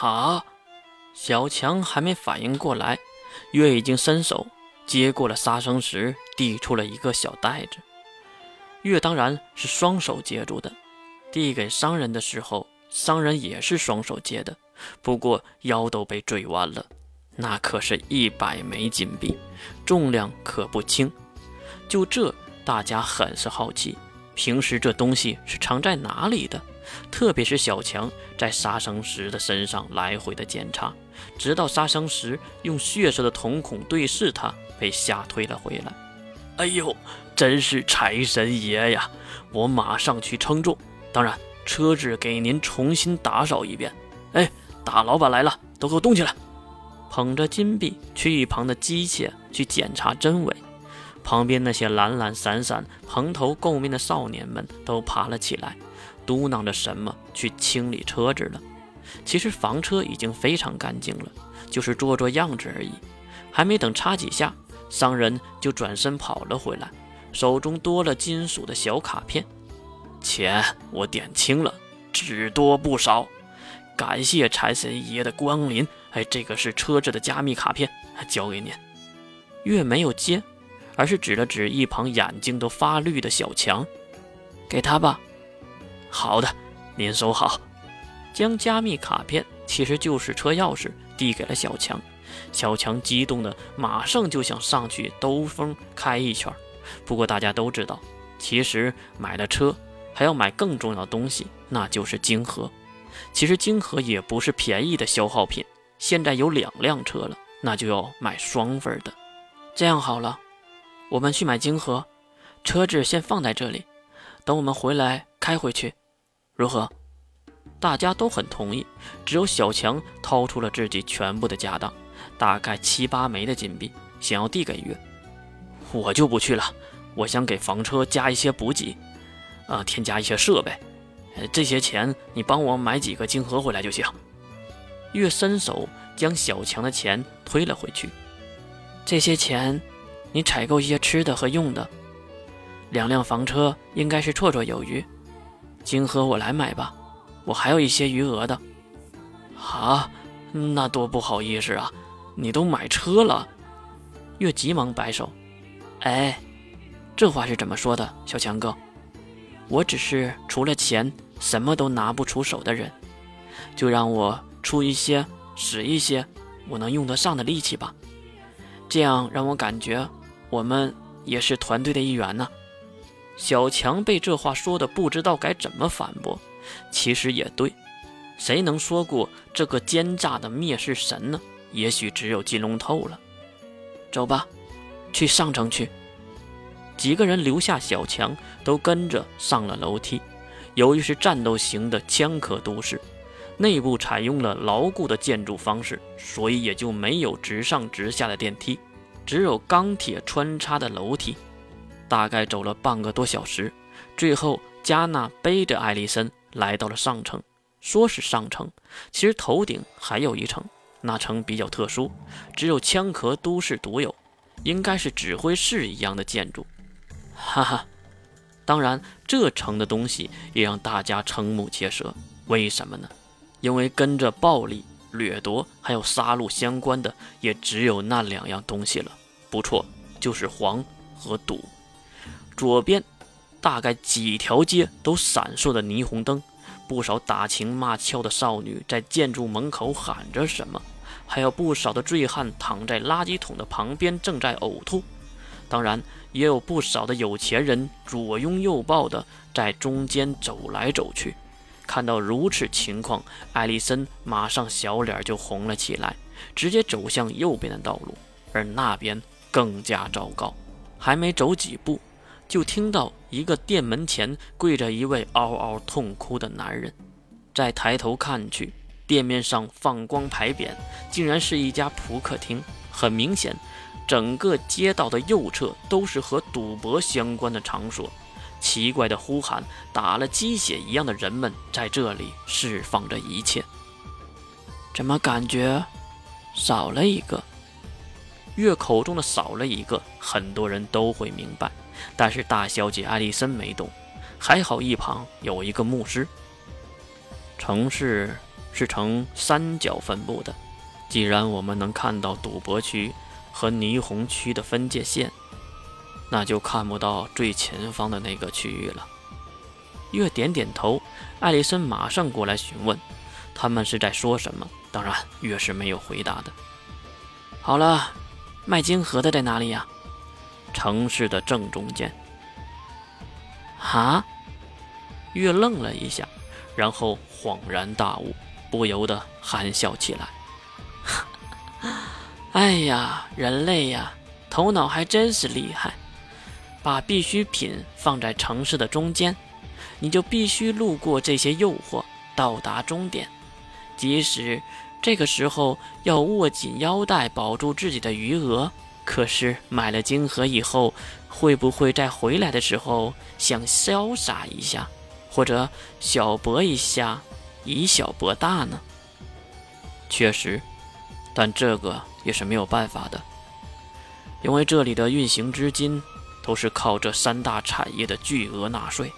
哈！小强还没反应过来，月已经伸手接过了杀生石，递出了一个小袋子。月当然是双手接住的，递给商人的时候，商人也是双手接的，不过腰都被坠弯了。那可是一百枚金币，重量可不轻。就这，大家很是好奇，平时这东西是藏在哪里的？特别是小强在杀生石的身上来回的检查，直到杀生石用血色的瞳孔对视他，被吓退了回来。哎呦，真是财神爷呀！我马上去称重。当然，车子给您重新打扫一遍。哎，大老板来了，都给我动起来！捧着金币去一旁的机械去检查真伪。旁边那些懒懒散散、蓬头垢面的少年们都爬了起来。嘟囔着什么去清理车子了？其实房车已经非常干净了，就是做做样子而已。还没等擦几下，商人就转身跑了回来，手中多了金属的小卡片。钱我点清了，只多不少。感谢财神爷的光临。哎，这个是车子的加密卡片，交给您。月没有接，而是指了指一旁眼睛都发绿的小强，给他吧。好的，您收好。将加密卡片，其实就是车钥匙，递给了小强。小强激动的马上就想上去兜风开一圈。不过大家都知道，其实买了车还要买更重要的东西，那就是金盒。其实金盒也不是便宜的消耗品。现在有两辆车了，那就要买双份的。这样好了，我们去买金盒，车子先放在这里，等我们回来开回去。如何？大家都很同意，只有小强掏出了自己全部的家当，大概七八枚的金币，想要递给月。我就不去了，我想给房车加一些补给，啊，添加一些设备。这些钱你帮我买几个金盒回来就行。月伸手将小强的钱推了回去。这些钱，你采购一些吃的和用的，两辆房车应该是绰绰有余。金盒我来买吧，我还有一些余额的。啊，那多不好意思啊！你都买车了。月急忙摆手，哎，这话是怎么说的，小强哥？我只是除了钱什么都拿不出手的人，就让我出一些使一些我能用得上的力气吧，这样让我感觉我们也是团队的一员呢。小强被这话说的不知道该怎么反驳，其实也对，谁能说过这个奸诈的灭世神呢？也许只有金龙透了。走吧，去上城去。几个人留下小强，都跟着上了楼梯。由于是战斗型的枪壳都市，内部采用了牢固的建筑方式，所以也就没有直上直下的电梯，只有钢铁穿插的楼梯。大概走了半个多小时，最后加纳背着艾丽森来到了上层。说是上层，其实头顶还有一层，那层比较特殊，只有枪壳都市独有，应该是指挥室一样的建筑。哈哈，当然这层的东西也让大家瞠目结舌。为什么呢？因为跟着暴力、掠夺还有杀戮相关的，也只有那两样东西了。不错，就是黄和赌。左边，大概几条街都闪烁着霓虹灯，不少打情骂俏的少女在建筑门口喊着什么，还有不少的醉汉躺在垃圾桶的旁边正在呕吐。当然，也有不少的有钱人左拥右抱的在中间走来走去。看到如此情况，艾丽森马上小脸就红了起来，直接走向右边的道路，而那边更加糟糕，还没走几步。就听到一个店门前跪着一位嗷嗷痛哭的男人，再抬头看去，店面上放光牌匾，竟然是一家扑克厅。很明显，整个街道的右侧都是和赌博相关的场所。奇怪的呼喊，打了鸡血一样的人们在这里释放着一切。怎么感觉少了一个？月口中的少了一个，很多人都会明白。但是大小姐艾丽森没动，还好一旁有一个牧师。城市是呈三角分布的。既然我们能看到赌博区和霓虹区的分界线，那就看不到最前方的那个区域了。月点点头，艾丽森马上过来询问，他们是在说什么？当然，月是没有回答的。好了，卖金盒的在哪里呀？城市的正中间。啊？月愣了一下，然后恍然大悟，不由得含笑起来。哎呀，人类呀，头脑还真是厉害！把必需品放在城市的中间，你就必须路过这些诱惑，到达终点。即使这个时候要握紧腰带，保住自己的余额，可是买了金盒以后，会不会在回来的时候想潇洒一下，或者小博一下，以小博大呢？确实，但这个也是没有办法的，因为这里的运行资金都是靠这三大产业的巨额纳税。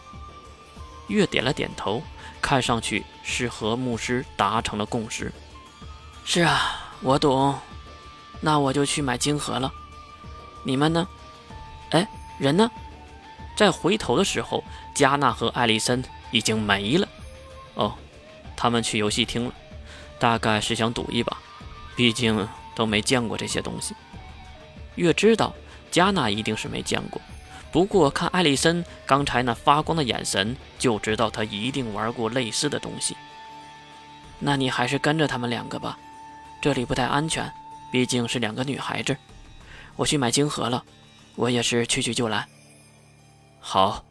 月点了点头。看上去是和牧师达成了共识。是啊，我懂。那我就去买晶盒了。你们呢？哎，人呢？在回头的时候，加纳和艾丽森已经没了。哦，他们去游戏厅了，大概是想赌一把，毕竟都没见过这些东西。月知道加纳一定是没见过。不过看艾丽森刚才那发光的眼神，就知道她一定玩过类似的东西。那你还是跟着他们两个吧，这里不太安全，毕竟是两个女孩子。我去买晶核了，我也是去去就来。好。